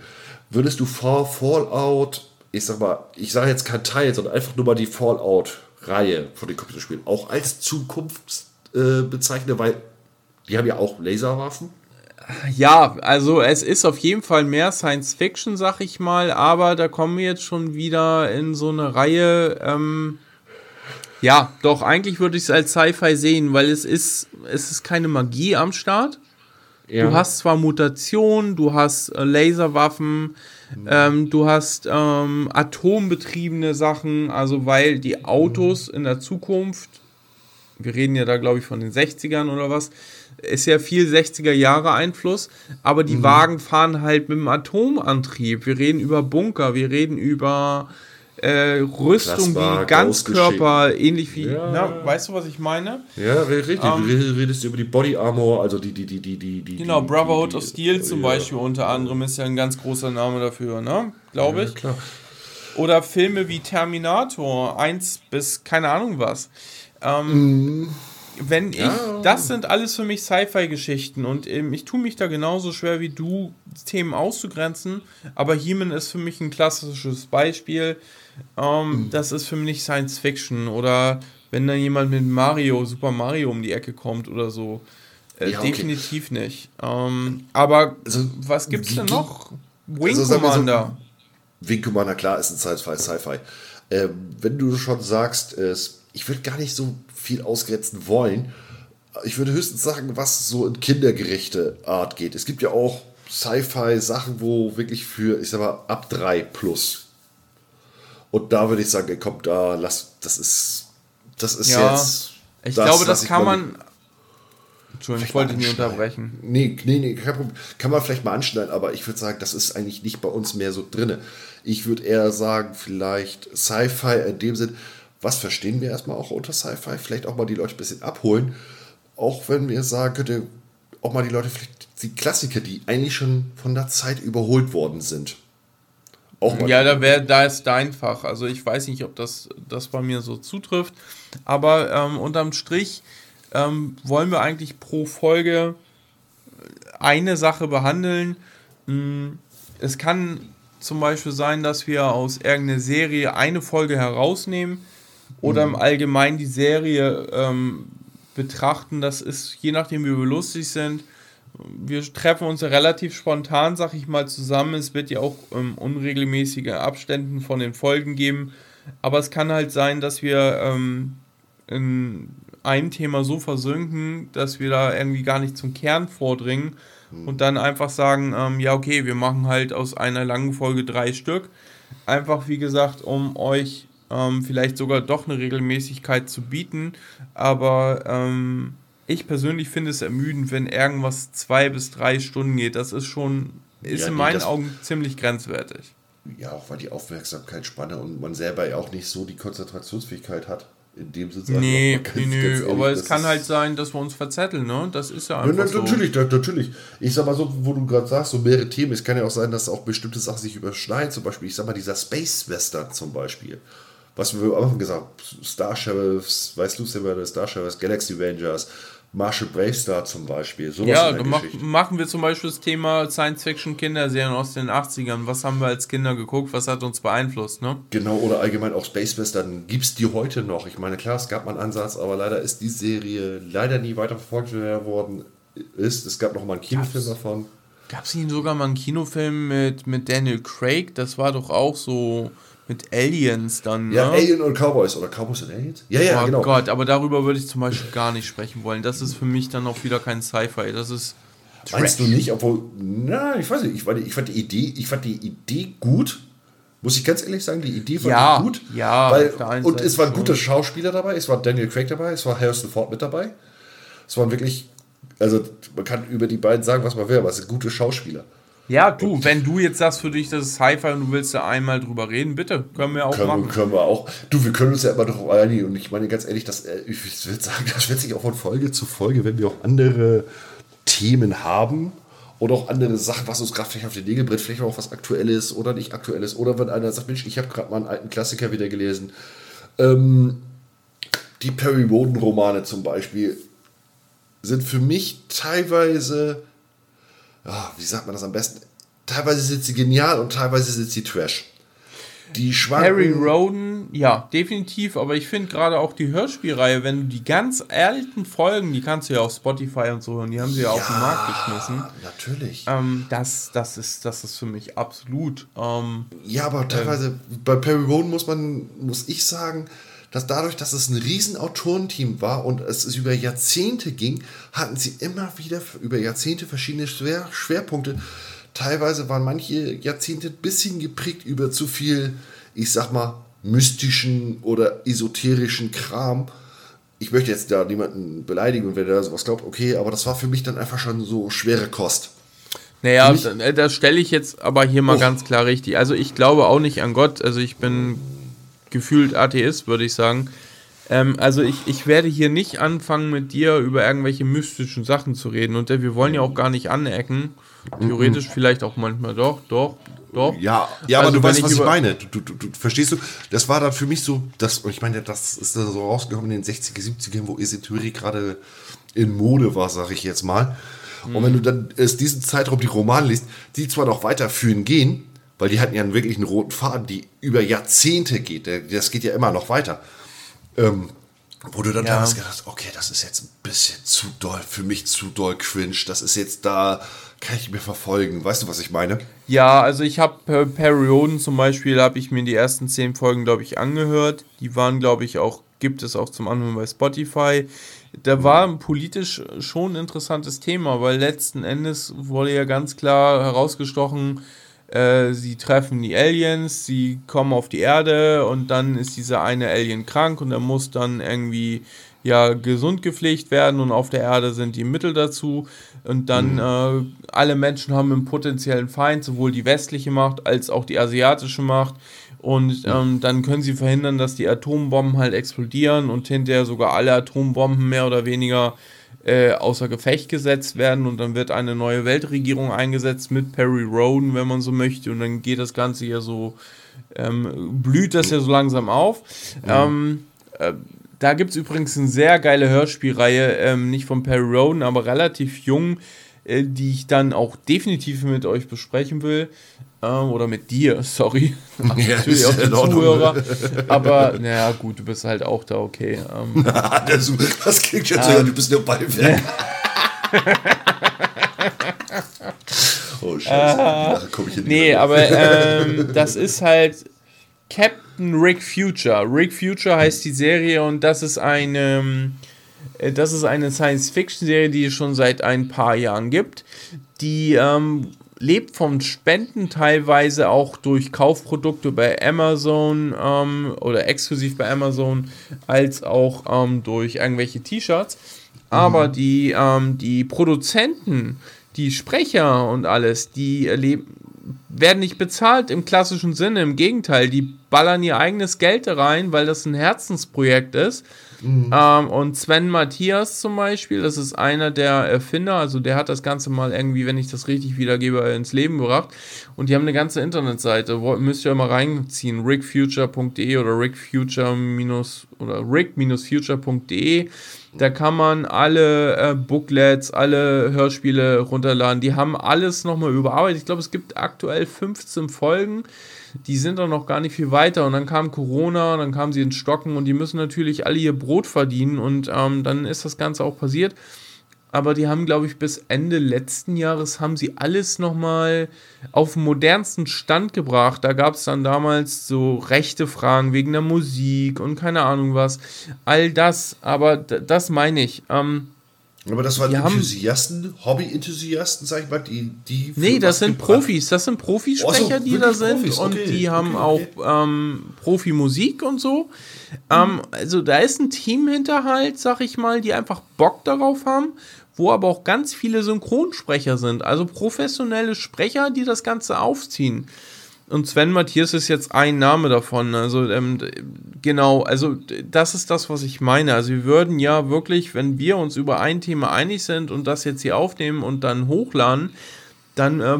würdest du vor Fallout, ich sag mal, ich sage jetzt kein Teil, sondern einfach nur mal die Fallout-Reihe von den Computerspielen auch als Zukunft äh, bezeichnen, weil die haben ja auch Laserwaffen. Ja, also es ist auf jeden Fall mehr Science Fiction, sag ich mal, aber da kommen wir jetzt schon wieder in so eine Reihe. Ähm, ja, doch, eigentlich würde ich es als Sci-Fi sehen, weil es ist, es ist keine Magie am Start. Ja. Du hast zwar Mutationen, du hast äh, Laserwaffen, ähm, du hast ähm, atombetriebene Sachen, also weil die Autos in der Zukunft, wir reden ja da glaube ich von den 60ern oder was, ist ja viel 60er Jahre Einfluss, aber die mhm. Wagen fahren halt mit dem Atomantrieb. Wir reden über Bunker, wir reden über äh, Rüstung wie Ganzkörper, ähnlich wie, ja. na, weißt du, was ich meine? Ja, richtig. Um, ähm, du redest über die Body Armor, also die, die, die, die, die. Genau, Brotherhood of Steel zum ja. Beispiel unter anderem ist ja ein ganz großer Name dafür, ne? Glaube ich. Ja, klar. Oder Filme wie Terminator 1 bis keine Ahnung was. Ähm, mm wenn ich, ja. das sind alles für mich Sci-Fi-Geschichten und ähm, ich tue mich da genauso schwer wie du, Themen auszugrenzen, aber He-Man ist für mich ein klassisches Beispiel. Ähm, mhm. Das ist für mich Science Fiction oder wenn da jemand mit Mario, Super Mario um die Ecke kommt oder so. Äh, ja, okay. Definitiv nicht. Ähm, aber also, was gibt's denn noch? Wing also, Commander. So, Wing Commander, klar, ist ein Sci-Fi. Sci ähm, wenn du schon sagst, es ich würde gar nicht so viel ausgrenzen wollen. Ich würde höchstens sagen, was so in kindergerechte Art geht. Es gibt ja auch Sci-Fi-Sachen, wo wirklich für, ich sag mal, ab 3 plus. Und da würde ich sagen, komm, da lass, das ist, das ist ja, jetzt. Ich das, glaube, das kann man. Entschuldigung, ich wollte nicht unterbrechen. Nee, nee, nee, kein Problem. Kann man vielleicht mal anschneiden, aber ich würde sagen, das ist eigentlich nicht bei uns mehr so drin. Ich würde eher sagen, vielleicht Sci-Fi in dem Sinn, was verstehen wir erstmal auch unter Sci-Fi? Vielleicht auch mal die Leute ein bisschen abholen. Auch wenn wir sagen könnte, auch mal die Leute vielleicht die Klassiker, die eigentlich schon von der Zeit überholt worden sind. Auch mal ja, da, wär, da ist dein Fach. Also ich weiß nicht, ob das, das bei mir so zutrifft. Aber ähm, unterm Strich ähm, wollen wir eigentlich pro Folge eine Sache behandeln. Hm, es kann zum Beispiel sein, dass wir aus irgendeiner Serie eine Folge herausnehmen oder im Allgemeinen die Serie ähm, betrachten. Das ist je nachdem, wie wir lustig sind. Wir treffen uns ja relativ spontan, sag ich mal, zusammen. Es wird ja auch ähm, unregelmäßige Abständen von den Folgen geben. Aber es kann halt sein, dass wir ähm, in einem Thema so versinken, dass wir da irgendwie gar nicht zum Kern vordringen mhm. und dann einfach sagen, ähm, ja, okay, wir machen halt aus einer langen Folge drei Stück. Einfach, wie gesagt, um euch ähm, vielleicht sogar doch eine Regelmäßigkeit zu bieten. Aber ähm, ich persönlich finde es ermüdend, wenn irgendwas zwei bis drei Stunden geht. Das ist schon, ist ja, in meinen Augen ziemlich grenzwertig. Ja, auch weil die Aufmerksamkeitsspanne und man selber ja auch nicht so die Konzentrationsfähigkeit hat. In dem Sinne. Nee, ganz, nee, nee, ehrlich, aber es kann halt sein, dass wir uns verzetteln, ne? Das ist ja einfach. Ja, natürlich, so. natürlich. Ich sag mal so, wo du gerade sagst, so mehrere Themen. Es kann ja auch sein, dass auch bestimmte Sachen sich überschneiden. Zum Beispiel, ich sag mal, dieser Space Western zum Beispiel was wir am Anfang gesagt Star Sheriffs, weißt du, Silver Star Sheriffs, Galaxy Rangers, Marshall Bravestar zum Beispiel. Sowas ja, dann mach, machen wir zum Beispiel das Thema Science-Fiction-Kinderserien aus den 80ern. Was haben wir als Kinder geguckt? Was hat uns beeinflusst? Ne? Genau, oder allgemein auch Space Western. Gibt es die heute noch? Ich meine, klar, es gab mal einen Ansatz, aber leider ist die Serie leider nie weiter verfolgt worden. Ist. Es gab noch mal einen Kinofilm Gab's, davon. Gab es nicht sogar mal einen Kinofilm mit, mit Daniel Craig? Das war doch auch so mit Aliens dann. Ja, ne? Alien und Cowboys oder Cowboys und Aliens? Ja, ja, oh genau. Gott, aber darüber würde ich zum Beispiel gar nicht sprechen wollen. Das ist für mich dann auch wieder kein Sci-Fi. Das ist. Trash. Meinst du nicht, obwohl, na, ich weiß nicht, ich, ich fand die Idee, ich fand die Idee gut. Muss ich ganz ehrlich sagen, die Idee fand ja, ich gut. Ja, weil, und es waren gute Schauspieler dabei, es war Daniel Craig dabei, es war Harrison Ford mit dabei. Es waren wirklich, also man kann über die beiden sagen, was man will, aber es sind gute Schauspieler. Ja, du, wenn du jetzt sagst für dich, das ist Sci-Fi und du willst da einmal drüber reden, bitte, können wir auch können, machen. Können wir auch. Du, wir können uns ja immer darauf einigen und ich meine ganz ehrlich, das, äh, ich würde sagen, (laughs) das wird sich auch von Folge zu Folge, wenn wir auch andere Themen haben oder auch andere Sachen, was uns gerade vielleicht auf den Nägel brennt, vielleicht auch was Aktuelles oder nicht Aktuelles oder wenn einer sagt, Mensch, ich habe gerade mal einen alten Klassiker wieder gelesen. Ähm, die Perry Roden Romane zum Beispiel sind für mich teilweise oh, wie sagt man das am besten? Teilweise sind sie genial und teilweise sind sie Trash. Die Harry Roden, ja, definitiv, aber ich finde gerade auch die Hörspielreihe, wenn du die ganz alten Folgen, die kannst du ja auf Spotify und so hören, die haben sie ja, ja auf den Markt geschmissen. Natürlich. Ähm, das, das, ist, das ist für mich absolut. Ähm, ja, aber teilweise, äh, bei Perry Roden muss man, muss ich sagen, dass dadurch, dass es ein riesen Autorenteam war und es über Jahrzehnte ging, hatten sie immer wieder über Jahrzehnte verschiedene Schwer Schwerpunkte. Teilweise waren manche Jahrzehnte ein bisschen geprägt über zu viel, ich sag mal, mystischen oder esoterischen Kram. Ich möchte jetzt da niemanden beleidigen, wenn der sowas glaubt, okay, aber das war für mich dann einfach schon so schwere Kost. Naja, das stelle ich jetzt aber hier mal oh. ganz klar richtig. Also ich glaube auch nicht an Gott. Also ich bin gefühlt Atheist, würde ich sagen. Ähm, also ich, ich werde hier nicht anfangen, mit dir über irgendwelche mystischen Sachen zu reden. Und wir wollen ja auch gar nicht anecken. Theoretisch mhm. vielleicht auch manchmal doch, doch, doch. Ja, ja also aber du weißt, was ich meine. Du, du, du, verstehst du? Das war dann für mich so, das, ich meine, das ist da so rausgekommen in den 60er, 70ern, wo Esoterik gerade in Mode war, sag ich jetzt mal. Mhm. Und wenn du dann es diesen Zeitraum die Romane liest, die zwar noch weiterführen gehen, weil die hatten ja einen wirklichen roten Faden, die über Jahrzehnte geht. Das geht ja immer noch weiter. Ähm, wo du dann ja. hast gedacht, okay, das ist jetzt ein bisschen zu doll, für mich zu doll cringe. Das ist jetzt da, kann ich mir verfolgen. Weißt du, was ich meine? Ja, also ich habe Perioden zum Beispiel, habe ich mir die ersten zehn Folgen, glaube ich, angehört. Die waren, glaube ich, auch, gibt es auch zum Anhören bei Spotify. Da war ein politisch schon ein interessantes Thema, weil letzten Endes wurde ja ganz klar herausgestochen, äh, sie treffen die Aliens, sie kommen auf die Erde und dann ist dieser eine Alien krank und er muss dann irgendwie ja gesund gepflegt werden und auf der Erde sind die Mittel dazu. Und dann mhm. äh, alle Menschen haben einen potenziellen Feind, sowohl die westliche Macht als auch die asiatische Macht. Und ähm, dann können sie verhindern, dass die Atombomben halt explodieren und hinterher sogar alle Atombomben mehr oder weniger äh, außer Gefecht gesetzt werden und dann wird eine neue Weltregierung eingesetzt mit Perry Roden, wenn man so möchte, und dann geht das Ganze ja so, ähm, blüht das ja so langsam auf. Mhm. Ähm, äh, da gibt es übrigens eine sehr geile Hörspielreihe, ähm, nicht von Perry Roden, aber relativ jung, äh, die ich dann auch definitiv mit euch besprechen will. Ähm, oder mit dir, (laughs) sorry. Ja, natürlich auch die Zuhörer. Aber naja, gut, du bist halt auch da, okay. Ähm, (laughs) das, das klingt jetzt so, ja, du bist nur Ballwerk. (laughs) oh, Scheiße. Äh, komm ich nee, aber ähm, das ist halt Captain Rick Future. Rick Future heißt die Serie und das ist eine. Äh, das ist eine Science-Fiction-Serie, die es schon seit ein paar Jahren gibt, die ähm, lebt vom Spenden teilweise auch durch Kaufprodukte bei Amazon ähm, oder exklusiv bei Amazon, als auch ähm, durch irgendwelche T-Shirts. Aber mhm. die, ähm, die Produzenten, die Sprecher und alles, die werden nicht bezahlt im klassischen Sinne. Im Gegenteil, die ballern ihr eigenes Geld rein, weil das ein Herzensprojekt ist. Mhm. Ähm, und Sven Matthias zum Beispiel, das ist einer der Erfinder, also der hat das Ganze mal irgendwie, wenn ich das richtig wiedergebe, ins Leben gebracht. Und die haben eine ganze Internetseite, wo, müsst ihr mal reinziehen, rickfuture.de oder rickfuture- oder rick-future.de. Da kann man alle äh, Booklets, alle Hörspiele runterladen. Die haben alles nochmal überarbeitet. Ich glaube, es gibt aktuell 15 Folgen die sind doch noch gar nicht viel weiter. Und dann kam Corona, dann kamen sie ins Stocken und die müssen natürlich alle ihr Brot verdienen. Und ähm, dann ist das Ganze auch passiert. Aber die haben, glaube ich, bis Ende letzten Jahres haben sie alles nochmal auf den modernsten Stand gebracht. Da gab es dann damals so rechte Fragen wegen der Musik und keine Ahnung was. All das, aber das meine ich. Ähm, aber das waren die Enthusiasten, Hobby-Enthusiasten, sag ich mal, die. die nee, das sind Profis. Das sind Profisprecher, so, die da sind. Profis. Und okay, die haben okay, okay. auch ähm, Profimusik und so. Ähm, also da ist ein Team hinter halt, sag ich mal, die einfach Bock darauf haben, wo aber auch ganz viele Synchronsprecher sind, also professionelle Sprecher, die das Ganze aufziehen. Und Sven Matthias ist jetzt ein Name davon. Also ähm, genau, also das ist das, was ich meine. Also wir würden ja wirklich, wenn wir uns über ein Thema einig sind und das jetzt hier aufnehmen und dann hochladen, dann äh,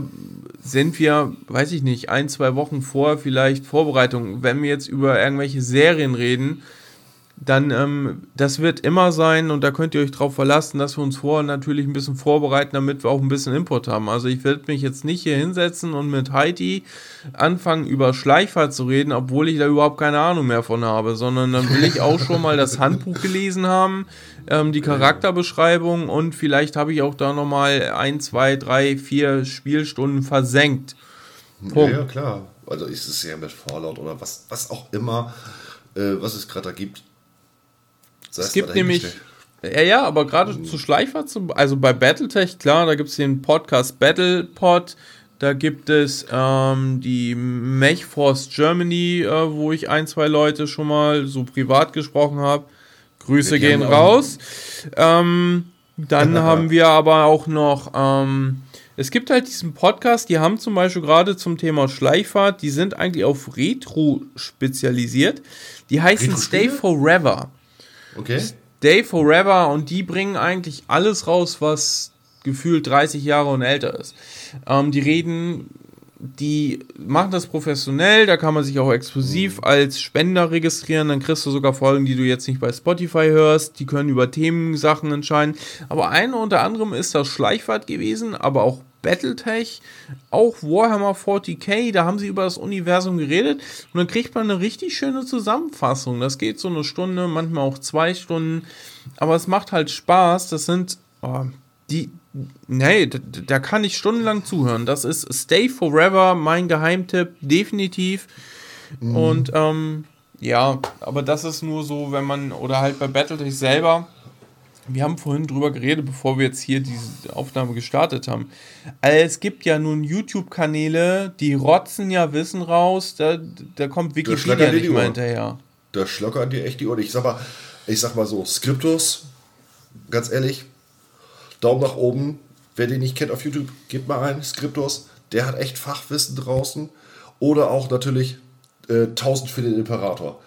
sind wir, weiß ich nicht, ein, zwei Wochen vor vielleicht Vorbereitung. Wenn wir jetzt über irgendwelche Serien reden, dann ähm, das wird immer sein und da könnt ihr euch drauf verlassen, dass wir uns vorher natürlich ein bisschen vorbereiten, damit wir auch ein bisschen Input haben. Also ich werde mich jetzt nicht hier hinsetzen und mit Heidi anfangen über Schleichfahrt zu reden, obwohl ich da überhaupt keine Ahnung mehr von habe, sondern dann will ich auch schon mal das Handbuch gelesen haben, ähm, die Charakterbeschreibung und vielleicht habe ich auch da nochmal ein, zwei, drei, vier Spielstunden versenkt. Punkt. Ja, ja, klar. Also ist es ja mit Fallout oder was, was auch immer, äh, was es gerade da gibt es gibt nämlich. Ja, ja, aber gerade mhm. zu Schleichfahrt, also bei Battletech, klar, da gibt es den Podcast BattlePod, da gibt es ähm, die MechForce Germany, äh, wo ich ein, zwei Leute schon mal so privat gesprochen habe. Grüße wir gehen raus. Ähm, dann (laughs) haben wir aber auch noch, ähm, es gibt halt diesen Podcast, die haben zum Beispiel gerade zum Thema Schleichfahrt, die sind eigentlich auf Retro spezialisiert. Die heißen Stay Forever. Okay. Stay Forever und die bringen eigentlich alles raus, was gefühlt 30 Jahre und älter ist. Ähm, die reden, die machen das professionell, da kann man sich auch exklusiv mhm. als Spender registrieren, dann kriegst du sogar Folgen, die du jetzt nicht bei Spotify hörst, die können über Themensachen entscheiden. Aber eine unter anderem ist das Schleichfahrt gewesen, aber auch Battletech, auch Warhammer 40k, da haben sie über das Universum geredet und dann kriegt man eine richtig schöne Zusammenfassung. Das geht so eine Stunde, manchmal auch zwei Stunden, aber es macht halt Spaß. Das sind oh, die, nee, da, da, kann ich stundenlang zuhören. Das ist Stay Forever, mein Geheimtipp, definitiv. Mhm. Und ähm, ja, aber das ist nur so, wenn man, oder halt bei Battletech selber, wir haben vorhin drüber geredet, bevor wir jetzt hier diese Aufnahme gestartet haben. Also es gibt ja nun YouTube-Kanäle, die rotzen ja Wissen raus, da, da kommt Wikipedia nicht mehr hinterher. Da schlockern dir echt die Ohren. Ich sag mal, ich sag mal so, Skriptus, ganz ehrlich, Daumen nach oben. Wer den nicht kennt auf YouTube, gebt mal ein, Skriptus, der hat echt Fachwissen draußen. Oder auch natürlich äh, 1000 für den Imperator.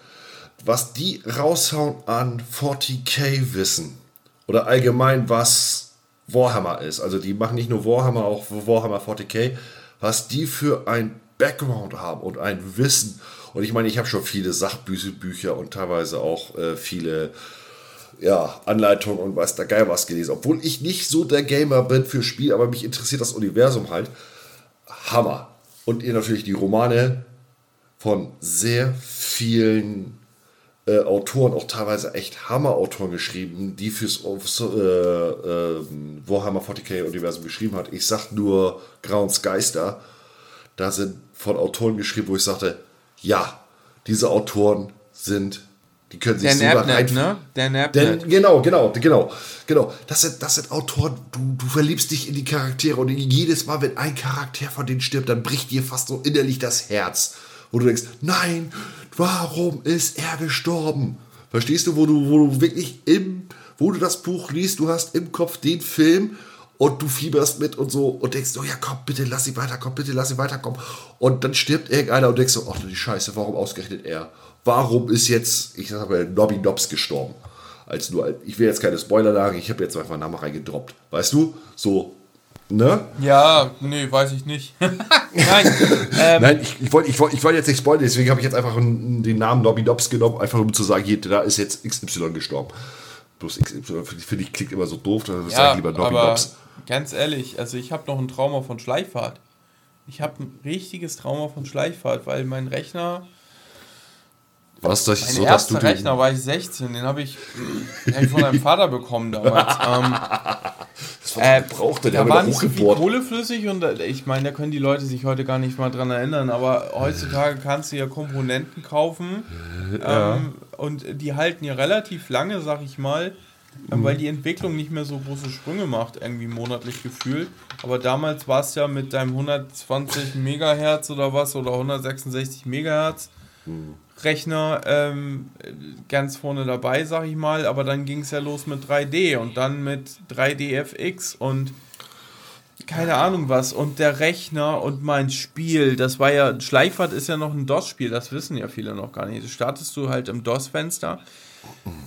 Was die raushauen an 40k-Wissen, oder allgemein was Warhammer ist. Also die machen nicht nur Warhammer, auch Warhammer 40k, was die für ein Background haben und ein Wissen. Und ich meine, ich habe schon viele Sachbücher und teilweise auch äh, viele ja, Anleitungen und weiß da geil was gelesen. Obwohl ich nicht so der Gamer bin für Spiel, aber mich interessiert das Universum halt. Hammer. Und ihr natürlich die Romane von sehr vielen äh, Autoren, auch teilweise echt Hammer-Autoren geschrieben, die fürs äh, äh, Warhammer 40k-Universum geschrieben hat. Ich sag nur Grauens Geister. Da sind von Autoren geschrieben, wo ich sagte, ja, diese Autoren sind, die können sich so rein... ne? Der Napnet. Genau, genau, genau, genau. Das sind, das sind Autoren, du, du verliebst dich in die Charaktere und jedes Mal, wenn ein Charakter von denen stirbt, dann bricht dir fast so innerlich das Herz wo du denkst, nein, warum ist er gestorben? Verstehst du, wo du, wo du wirklich im, wo du das Buch liest, du hast im Kopf den Film und du fieberst mit und so und denkst, oh ja, komm, bitte lass sie weiterkommen, bitte lass sie weiterkommen. Und dann stirbt irgendeiner und denkst so, ach du die Scheiße, warum ausgerechnet er? Warum ist jetzt, ich sag mal, Nobby Dobbs gestorben? Als nur, ich will jetzt keine Spoiler sagen, ich habe jetzt einfach Namen reingedroppt. Weißt du? So, Ne? Ja, nee, weiß ich nicht. (laughs) Nein, ähm, Nein ich, ich wollte ich wollt, ich wollt jetzt nicht spoilern, deswegen habe ich jetzt einfach den Namen Nobby Dobbs genommen, einfach um zu sagen, hier, da ist jetzt XY gestorben. Bloß XY, finde ich, klingt immer so doof, dann ja, sage ich lieber Nobby Dobbs. Ganz ehrlich, also ich habe noch ein Trauma von Schleichfahrt. Ich habe ein richtiges Trauma von Schleichfahrt, weil mein Rechner was, das mein so, erster Rechner war ich 16, den habe ich, hab ich von meinem Vater bekommen damals. (laughs) ähm, das war äh, brauchte, der da war nicht so viel Kohle flüssig und äh, ich meine, da können die Leute sich heute gar nicht mal dran erinnern, aber heutzutage kannst du ja Komponenten kaufen ja. Ähm, und die halten ja relativ lange, sag ich mal, äh, mhm. weil die Entwicklung nicht mehr so große Sprünge macht, irgendwie monatlich gefühlt. Aber damals war es ja mit deinem 120 Megahertz oder was oder 166 Megahertz Rechner ähm, ganz vorne dabei, sag ich mal, aber dann ging es ja los mit 3D und dann mit 3DFX und keine Ahnung was und der Rechner und mein Spiel, das war ja, Schleifert ist ja noch ein DOS-Spiel, das wissen ja viele noch gar nicht. Das startest du halt im DOS-Fenster.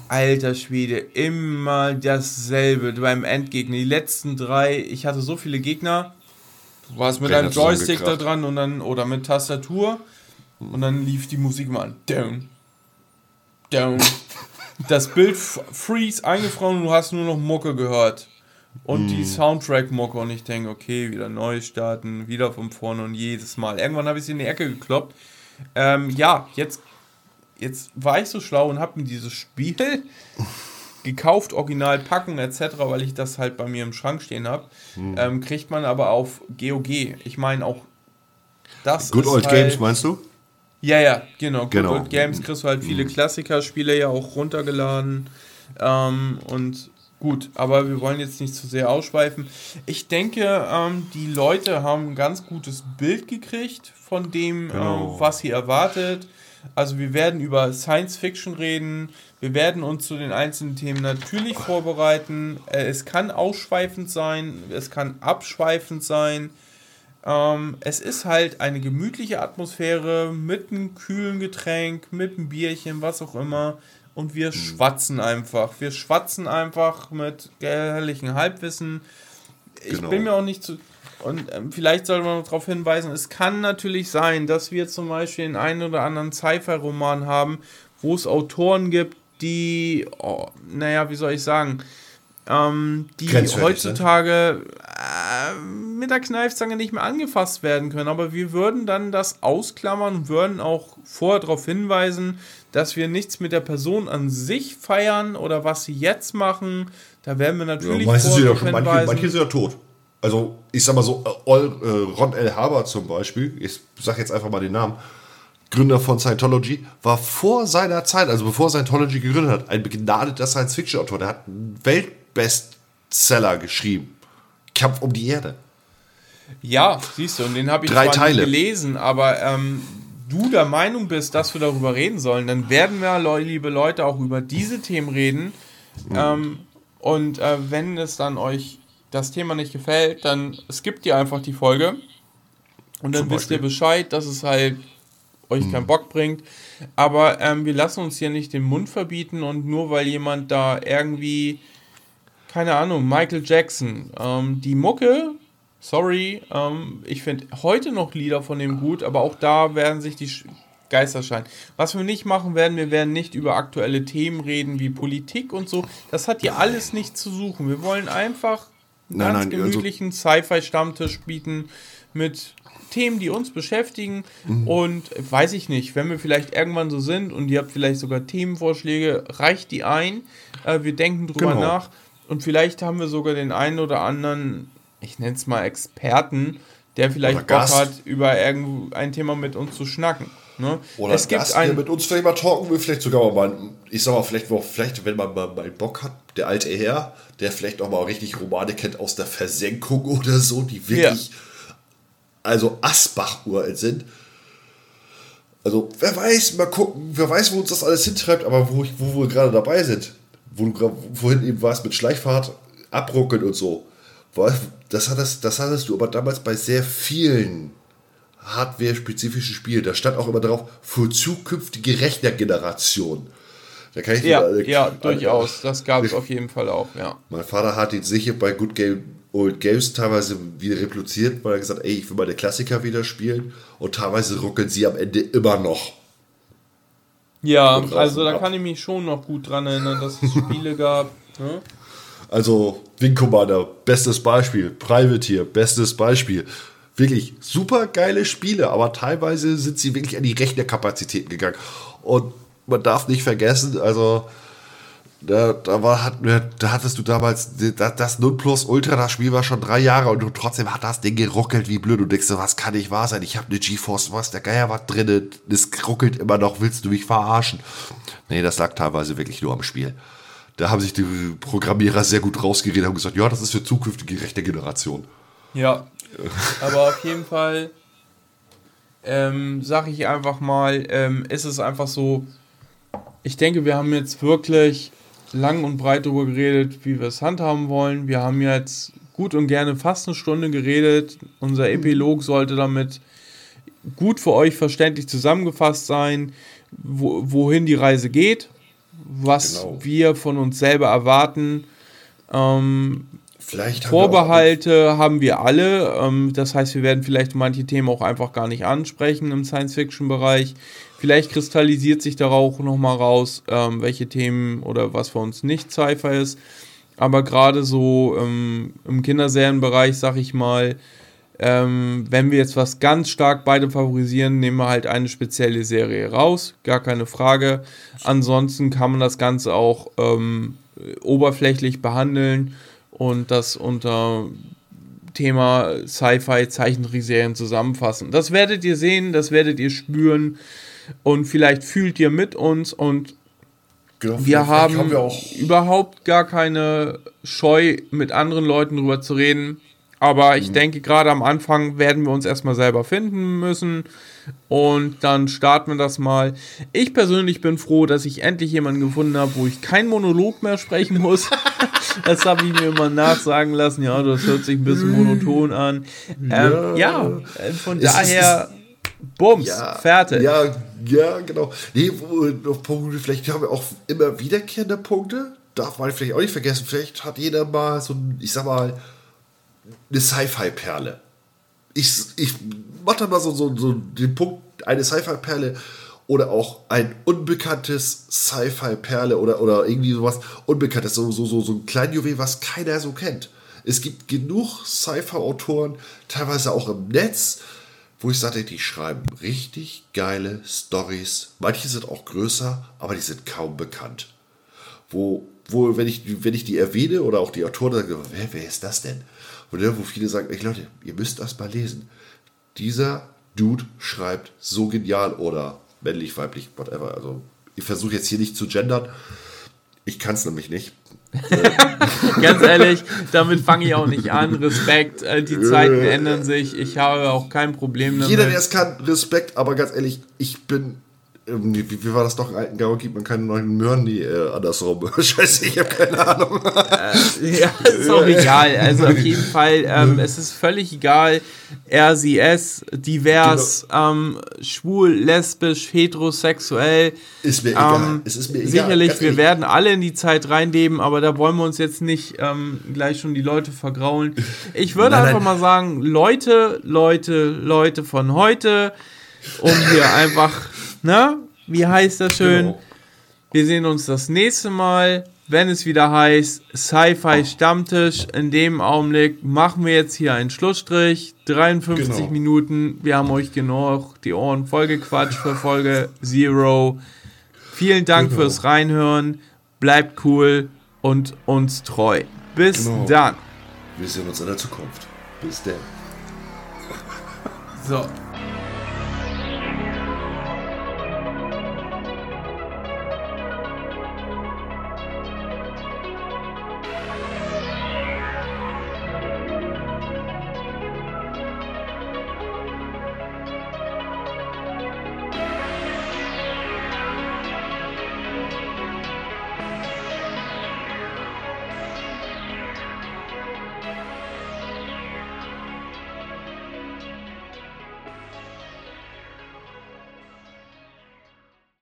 Alter Schwede, immer dasselbe beim Endgegner. Die letzten drei, ich hatte so viele Gegner. Du warst mit einem Joystick da dran und dann, oder mit Tastatur und dann lief die Musik mal an. Down. Down. Das Bild freeze eingefroren und du hast nur noch Mucke gehört. Und mm. die Soundtrack-Mucke und ich denke, okay, wieder neu starten, wieder von vorne und jedes Mal. Irgendwann habe ich sie in die Ecke gekloppt. Ähm, ja, jetzt, jetzt war ich so schlau und habe mir dieses Spiel (laughs) gekauft, Originalpackung etc., weil ich das halt bei mir im Schrank stehen habe. Mm. Ähm, kriegt man aber auf GOG. Ich meine auch das. Good Old halt, Games meinst du? Ja, ja, genau. Good genau. Old Games kriegst du halt viele mm. Klassikerspiele ja auch runtergeladen. Ähm, und Gut, aber wir wollen jetzt nicht zu sehr ausschweifen. Ich denke, ähm, die Leute haben ein ganz gutes Bild gekriegt von dem, ähm, genau. ähm, was sie erwartet. Also wir werden über Science Fiction reden. Wir werden uns zu den einzelnen Themen natürlich vorbereiten. Äh, es kann ausschweifend sein, es kann abschweifend sein. Ähm, es ist halt eine gemütliche Atmosphäre mit einem kühlen Getränk, mit einem Bierchen, was auch immer und wir mhm. schwatzen einfach. Wir schwatzen einfach mit herrlichen Halbwissen. Ich genau. bin mir auch nicht zu. Und ähm, vielleicht sollte man darauf hinweisen, es kann natürlich sein, dass wir zum Beispiel den einen oder anderen Sci-Fi-Roman haben, wo es Autoren gibt, die, oh, naja, wie soll ich sagen, ähm, die ne? heutzutage äh, mit der Kneifzange nicht mehr angefasst werden können. Aber wir würden dann das ausklammern und würden auch vorher darauf hinweisen, dass wir nichts mit der Person an sich feiern oder was sie jetzt machen. Da werden wir natürlich ja, meistens sind ja schon, manche, manche sind ja tot. Also, ich sag mal so, äh, äh, Ron L. Haber zum Beispiel, ich sag jetzt einfach mal den Namen, Gründer von Scientology, war vor seiner Zeit, also bevor Scientology gegründet hat, ein begnadeter Science-Fiction-Autor. Der hat einen Weltbestseller geschrieben. Kampf um die Erde. Ja, siehst du, und den habe ich Drei Teile. gelesen, aber ähm, du der Meinung bist, dass wir darüber reden sollen, dann werden wir, liebe Leute, auch über diese Themen reden. Mhm. Ähm, und äh, wenn es dann euch das Thema nicht gefällt, dann skippt ihr einfach die Folge. Und dann wisst ihr Bescheid, dass es halt euch mhm. keinen Bock bringt. Aber ähm, wir lassen uns hier nicht den Mund verbieten und nur weil jemand da irgendwie, keine Ahnung, Michael Jackson, ähm, die Mucke sorry, ähm, ich finde heute noch Lieder von dem gut, aber auch da werden sich die Geister scheinen. Was wir nicht machen werden, wir werden nicht über aktuelle Themen reden wie Politik und so. Das hat hier alles nicht zu suchen. Wir wollen einfach einen nein, ganz nein, also gemütlichen also Sci-Fi-Stammtisch bieten mit Themen, die uns beschäftigen. Mhm. Und weiß ich nicht, wenn wir vielleicht irgendwann so sind und ihr habt vielleicht sogar Themenvorschläge, reicht die ein. Äh, wir denken drüber genau. nach. Und vielleicht haben wir sogar den einen oder anderen ich nenne es mal Experten, der vielleicht Bock hat, über irgendein Thema mit uns zu schnacken. Ne? Oder es gibt Gast, ein, der mit uns vielleicht mal talken will, vielleicht sogar mal, ich sag mal, vielleicht, vielleicht wenn man mal, mal Bock hat, der alte Herr, der vielleicht auch mal richtig Romane kennt aus der Versenkung (laughs) oder so, die wirklich, ja. also Asbach-uralt sind. Also, wer weiß, mal gucken, wer weiß, wo uns das alles hintreibt, aber wo, wo wir gerade dabei sind, wo du vorhin eben warst mit Schleichfahrt, abruckeln und so das hattest, das hattest du aber damals bei sehr vielen Hardware-spezifischen Spielen. Da stand auch immer drauf, für zukünftige Rechnergenerationen. Da kann ich ja, alle, ja, alle, durchaus. Das gab es auf jeden Fall auch, ja. Mein Vater hat ihn sicher bei Good Game Old Games teilweise wieder repliziert, weil er gesagt ey, ich will meine Klassiker wieder spielen. Und teilweise ruckeln sie am Ende immer noch. Ja, also da kann ich mich schon noch gut dran erinnern, dass es Spiele gab. Ne? Also Wing Commander, bestes Beispiel. Privateer, bestes Beispiel. Wirklich super geile Spiele, aber teilweise sind sie wirklich an die Rechnerkapazitäten gegangen. Und man darf nicht vergessen, also da, da, war, da hattest du damals das, das Nonplus Ultra, das Spiel war schon drei Jahre und trotzdem hat das Ding geruckelt wie blöd. Du denkst, was kann nicht wahr sein? Ich habe eine GeForce, was der Geier was drin, das ruckelt immer noch, willst du mich verarschen? Nee, das lag teilweise wirklich nur am Spiel da haben sich die Programmierer sehr gut rausgeredet und gesagt, ja, das ist für zukünftige rechte Generation. Ja, aber auf jeden Fall, ähm, sag ich einfach mal, ähm, ist es einfach so, ich denke, wir haben jetzt wirklich lang und breit darüber geredet, wie wir es handhaben wollen. Wir haben jetzt gut und gerne fast eine Stunde geredet. Unser Epilog sollte damit gut für euch verständlich zusammengefasst sein, wo, wohin die Reise geht, was genau. wir von uns selber erwarten. Ähm, vielleicht haben Vorbehalte wir haben wir alle. Ähm, das heißt, wir werden vielleicht manche Themen auch einfach gar nicht ansprechen im Science-Fiction-Bereich. Vielleicht kristallisiert sich darauf nochmal raus, ähm, welche Themen oder was für uns nicht Sci-Fi ist. Aber gerade so ähm, im Kinderserienbereich, sag ich mal, ähm, wenn wir jetzt was ganz stark beide favorisieren, nehmen wir halt eine spezielle Serie raus, gar keine Frage. Ansonsten kann man das Ganze auch ähm, oberflächlich behandeln und das unter Thema Sci-Fi Zeichentrickserien zusammenfassen. Das werdet ihr sehen, das werdet ihr spüren und vielleicht fühlt ihr mit uns und genau, wir haben, haben wir überhaupt gar keine Scheu, mit anderen Leuten drüber zu reden. Aber ich mhm. denke, gerade am Anfang werden wir uns erstmal selber finden müssen. Und dann starten wir das mal. Ich persönlich bin froh, dass ich endlich jemanden gefunden habe, wo ich keinen Monolog mehr sprechen muss. (laughs) das habe ich mir immer nachsagen lassen. Ja, das hört sich ein bisschen monoton an. Ähm, ja. ja, äh, von es daher. Bums, ja, fertig. Ja, ja, genau. Nee, Punkte, vielleicht haben wir auch immer wiederkehrende Punkte. Darf man vielleicht auch nicht vergessen. Vielleicht hat jeder mal so, ich sag mal, eine Sci-Fi-Perle. Ich, ich mache da mal so, so, so den Punkt, eine Sci-Fi-Perle oder auch ein unbekanntes Sci-Fi-Perle oder, oder irgendwie sowas Unbekanntes, so, so, so, so ein Kleinjuwel, was keiner so kennt. Es gibt genug Sci-Fi-Autoren, teilweise auch im Netz, wo ich sage, die schreiben richtig geile Stories. Manche sind auch größer, aber die sind kaum bekannt. Wo, wo wenn, ich, wenn ich die erwähne oder auch die Autoren sagen, wer, wer ist das denn? Oder wo viele sagen, ey Leute, ihr müsst das mal lesen. Dieser Dude schreibt so genial oder männlich, weiblich, whatever. Also ich versuche jetzt hier nicht zu gendern. Ich kann es nämlich nicht. (laughs) Ganz ehrlich, damit fange ich auch nicht an. Respekt, äh, die Zeiten ändern sich. Ich habe auch kein Problem damit. Jeder, der es kann, Respekt, aber ganz ehrlich, ich bin wie, wie, war das doch? Im alten Gau gibt man keine neuen Möhren, die äh, andersrum. (laughs) Scheiße, ich habe keine Ahnung. äh, ja, (laughs) ist auch egal. Also auf jeden Fall, ähm, es ist völlig egal. Er, sie, es, divers, genau. ähm, schwul, lesbisch, heterosexuell. Ist mir egal. Ähm, es ist mir egal. Sicherlich, wir werden alle in die Zeit reinleben, aber da wollen wir uns jetzt nicht ähm, gleich schon die Leute vergraulen. Ich würde nein, einfach nein. mal sagen, Leute, Leute, Leute von heute, um hier einfach ne? Wie heißt das schön? Genau. Wir sehen uns das nächste Mal, wenn es wieder heißt Sci-Fi Stammtisch. In dem Augenblick machen wir jetzt hier einen Schlussstrich. 53 genau. Minuten. Wir haben euch genug die Ohren vollgequatscht für Folge Zero. Vielen Dank genau. fürs Reinhören. Bleibt cool und uns treu. Bis genau. dann. Wir sehen uns in der Zukunft. Bis dann. So.